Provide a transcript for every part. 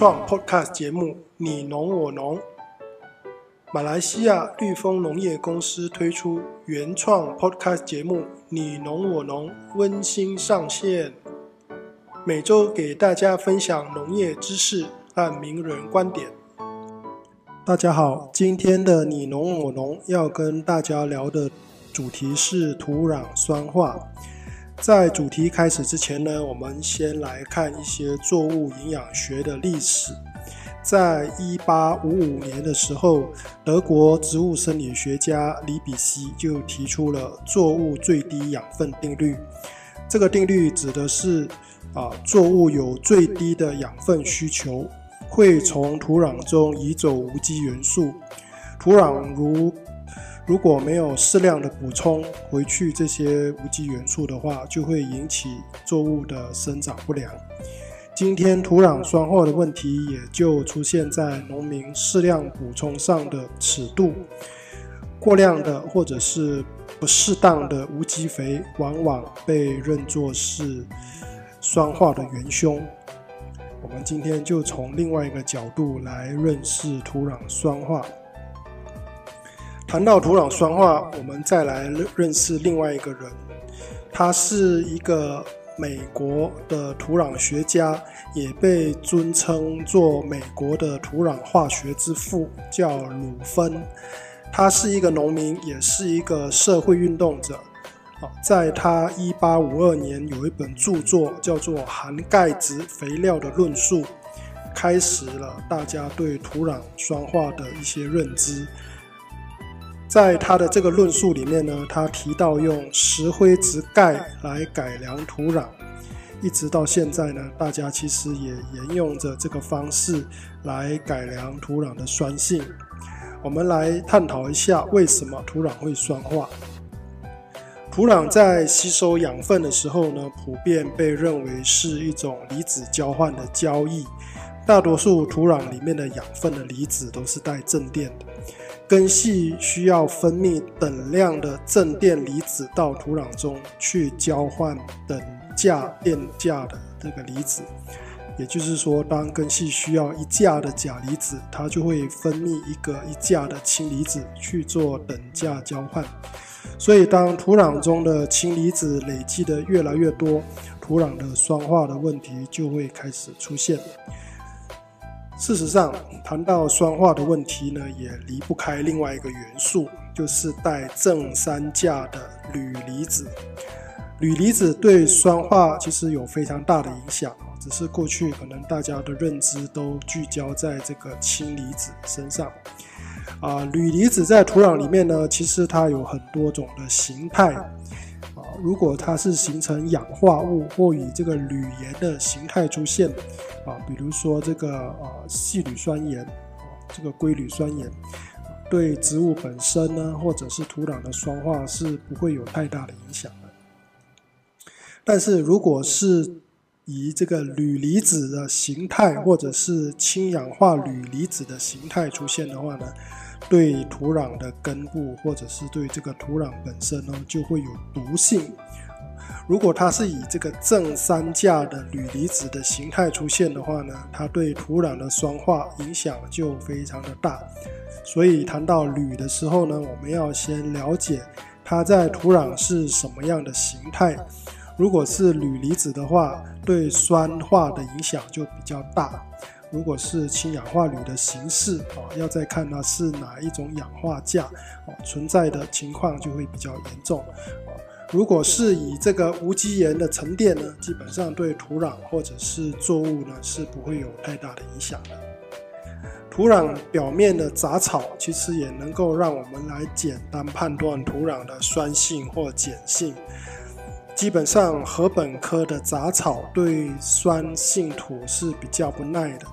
创 Podcast 节目《你农我农》，马来西亚绿丰农业公司推出原创 Podcast 节目《你农我农》，温馨上线，每周给大家分享农业知识和名人观点。大家好，今天的《你农我农》要跟大家聊的主题是土壤酸化。在主题开始之前呢，我们先来看一些作物营养学的历史。在一八五五年的时候，德国植物生理学家里比希就提出了作物最低养分定律。这个定律指的是啊，作物有最低的养分需求，会从土壤中移走无机元素。土壤如如果没有适量的补充回去这些无机元素的话，就会引起作物的生长不良。今天土壤酸化的问题也就出现在农民适量补充上的尺度。过量的或者是不适当的无机肥，往往被认作是酸化的元凶。我们今天就从另外一个角度来认识土壤酸化。谈到土壤酸化，我们再来认识另外一个人，他是一个美国的土壤学家，也被尊称作美国的土壤化学之父，叫鲁芬。他是一个农民，也是一个社会运动者。在他一八五二年有一本著作叫做《含钙质肥料的论述》，开始了大家对土壤酸化的一些认知。在他的这个论述里面呢，他提到用石灰质钙来改良土壤，一直到现在呢，大家其实也沿用着这个方式来改良土壤的酸性。我们来探讨一下为什么土壤会酸化。土壤在吸收养分的时候呢，普遍被认为是一种离子交换的交易。大多数土壤里面的养分的离子都是带正电的。根系需要分泌等量的正电离子到土壤中去交换等价电价的这个离子，也就是说，当根系需要一价的钾离子，它就会分泌一个一价的氢离子去做等价交换。所以，当土壤中的氢离子累积的越来越多，土壤的酸化的问题就会开始出现。事实上，谈到酸化的问题呢，也离不开另外一个元素，就是带正三价的铝离子。铝离子对酸化其实有非常大的影响，只是过去可能大家的认知都聚焦在这个氢离子身上。啊，铝离子在土壤里面呢，其实它有很多种的形态。如果它是形成氧化物或以这个铝盐的形态出现。啊，比如说这个呃细铝酸盐，这个硅铝酸盐，对植物本身呢，或者是土壤的酸化是不会有太大的影响的。但是如果是以这个铝离子的形态，或者是氢氧化铝离子的形态出现的话呢，对土壤的根部，或者是对这个土壤本身呢，就会有毒性。如果它是以这个正三价的铝离子的形态出现的话呢，它对土壤的酸化影响就非常的大。所以谈到铝的时候呢，我们要先了解它在土壤是什么样的形态。如果是铝离子的话，对酸化的影响就比较大。如果是氢氧化铝的形式啊，要再看它是哪一种氧化价啊，存在的情况就会比较严重啊。如果是以这个无机盐的沉淀呢，基本上对土壤或者是作物呢是不会有太大的影响的。土壤表面的杂草其实也能够让我们来简单判断土壤的酸性或碱性。基本上禾本科的杂草对酸性土是比较不耐的。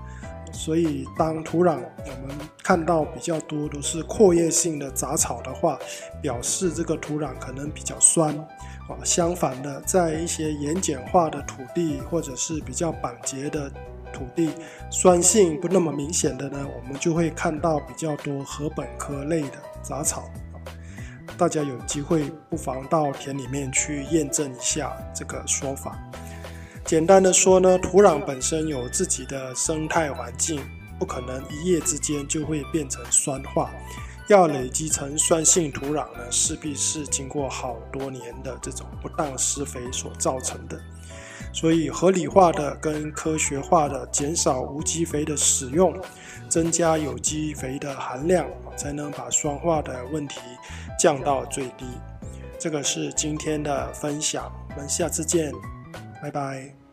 所以，当土壤我们看到比较多都是阔叶性的杂草的话，表示这个土壤可能比较酸。啊，相反的，在一些盐碱化的土地或者是比较板结的土地，酸性不那么明显的呢，我们就会看到比较多禾本科类的杂草。大家有机会不妨到田里面去验证一下这个说法。简单的说呢，土壤本身有自己的生态环境，不可能一夜之间就会变成酸化。要累积成酸性土壤呢，势必是经过好多年的这种不当施肥所造成的。所以合理化的跟科学化的减少无机肥的使用，增加有机肥的含量，才能把酸化的问题降到最低。这个是今天的分享，我们下次见，拜拜。